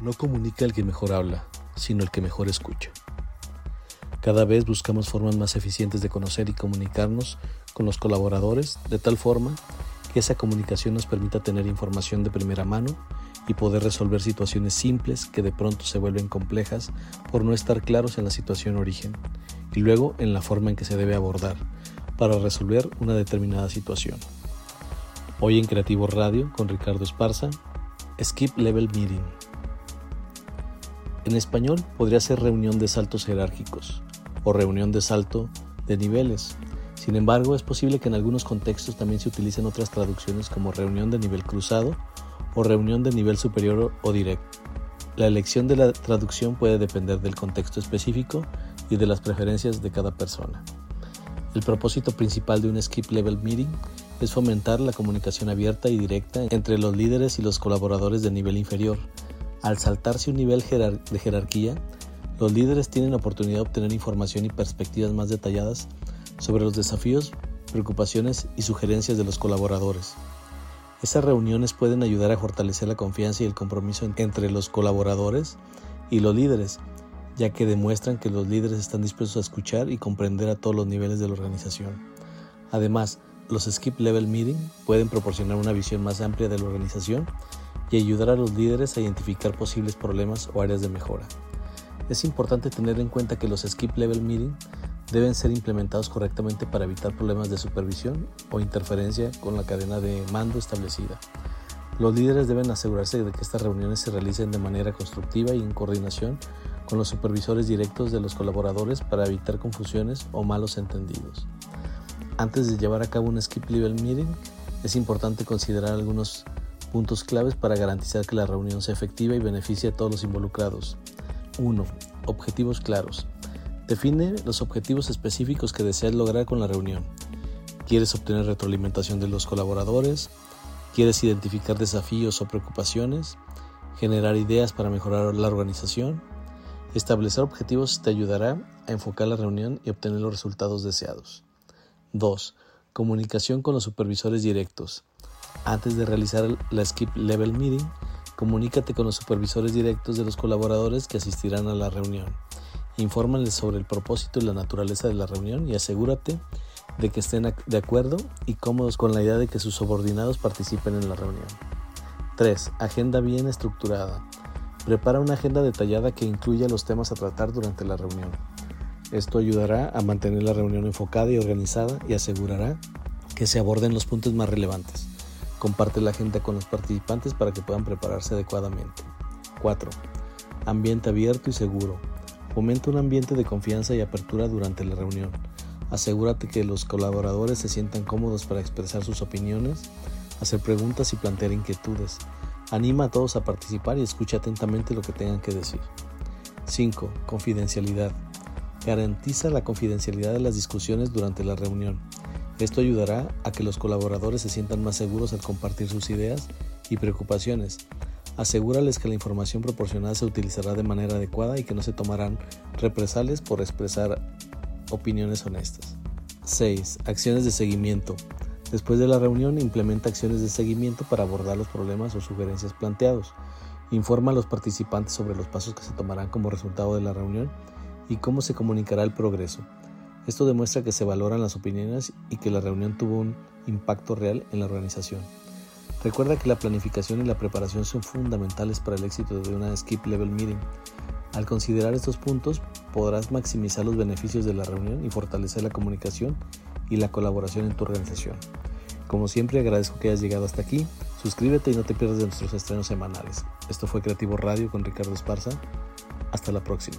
No comunica el que mejor habla, sino el que mejor escucha. Cada vez buscamos formas más eficientes de conocer y comunicarnos con los colaboradores de tal forma que esa comunicación nos permita tener información de primera mano y poder resolver situaciones simples que de pronto se vuelven complejas por no estar claros en la situación origen y luego en la forma en que se debe abordar para resolver una determinada situación. Hoy en Creativo Radio con Ricardo Esparza, Skip Level Meeting. En español podría ser reunión de saltos jerárquicos o reunión de salto de niveles. Sin embargo, es posible que en algunos contextos también se utilicen otras traducciones como reunión de nivel cruzado o reunión de nivel superior o directo. La elección de la traducción puede depender del contexto específico y de las preferencias de cada persona. El propósito principal de un Skip Level Meeting es fomentar la comunicación abierta y directa entre los líderes y los colaboradores de nivel inferior, al saltarse un nivel de jerarquía, los líderes tienen la oportunidad de obtener información y perspectivas más detalladas sobre los desafíos, preocupaciones y sugerencias de los colaboradores. Esas reuniones pueden ayudar a fortalecer la confianza y el compromiso entre los colaboradores y los líderes, ya que demuestran que los líderes están dispuestos a escuchar y comprender a todos los niveles de la organización. Además, los Skip Level Meeting pueden proporcionar una visión más amplia de la organización y ayudar a los líderes a identificar posibles problemas o áreas de mejora. Es importante tener en cuenta que los Skip Level Meeting deben ser implementados correctamente para evitar problemas de supervisión o interferencia con la cadena de mando establecida. Los líderes deben asegurarse de que estas reuniones se realicen de manera constructiva y en coordinación con los supervisores directos de los colaboradores para evitar confusiones o malos entendidos. Antes de llevar a cabo un skip level meeting, es importante considerar algunos puntos claves para garantizar que la reunión sea efectiva y beneficie a todos los involucrados. 1. Objetivos claros. Define los objetivos específicos que deseas lograr con la reunión. ¿Quieres obtener retroalimentación de los colaboradores? ¿Quieres identificar desafíos o preocupaciones? ¿Generar ideas para mejorar la organización? Establecer objetivos te ayudará a enfocar la reunión y obtener los resultados deseados. 2. Comunicación con los supervisores directos. Antes de realizar la Skip Level Meeting, comunícate con los supervisores directos de los colaboradores que asistirán a la reunión. Infórmales sobre el propósito y la naturaleza de la reunión y asegúrate de que estén de acuerdo y cómodos con la idea de que sus subordinados participen en la reunión. 3. Agenda bien estructurada. Prepara una agenda detallada que incluya los temas a tratar durante la reunión. Esto ayudará a mantener la reunión enfocada y organizada y asegurará que se aborden los puntos más relevantes. Comparte la agenda con los participantes para que puedan prepararse adecuadamente. 4. Ambiente abierto y seguro. Fomenta un ambiente de confianza y apertura durante la reunión. Asegúrate que los colaboradores se sientan cómodos para expresar sus opiniones, hacer preguntas y plantear inquietudes. Anima a todos a participar y escucha atentamente lo que tengan que decir. 5. Confidencialidad. Garantiza la confidencialidad de las discusiones durante la reunión. Esto ayudará a que los colaboradores se sientan más seguros al compartir sus ideas y preocupaciones. Asegúrales que la información proporcionada se utilizará de manera adecuada y que no se tomarán represalias por expresar opiniones honestas. 6. Acciones de seguimiento. Después de la reunión, implementa acciones de seguimiento para abordar los problemas o sugerencias planteados. Informa a los participantes sobre los pasos que se tomarán como resultado de la reunión y cómo se comunicará el progreso. Esto demuestra que se valoran las opiniones y que la reunión tuvo un impacto real en la organización. Recuerda que la planificación y la preparación son fundamentales para el éxito de una Skip Level Meeting. Al considerar estos puntos, podrás maximizar los beneficios de la reunión y fortalecer la comunicación y la colaboración en tu organización. Como siempre, agradezco que hayas llegado hasta aquí. Suscríbete y no te pierdas de nuestros estrenos semanales. Esto fue Creativo Radio con Ricardo Esparza. Hasta la próxima.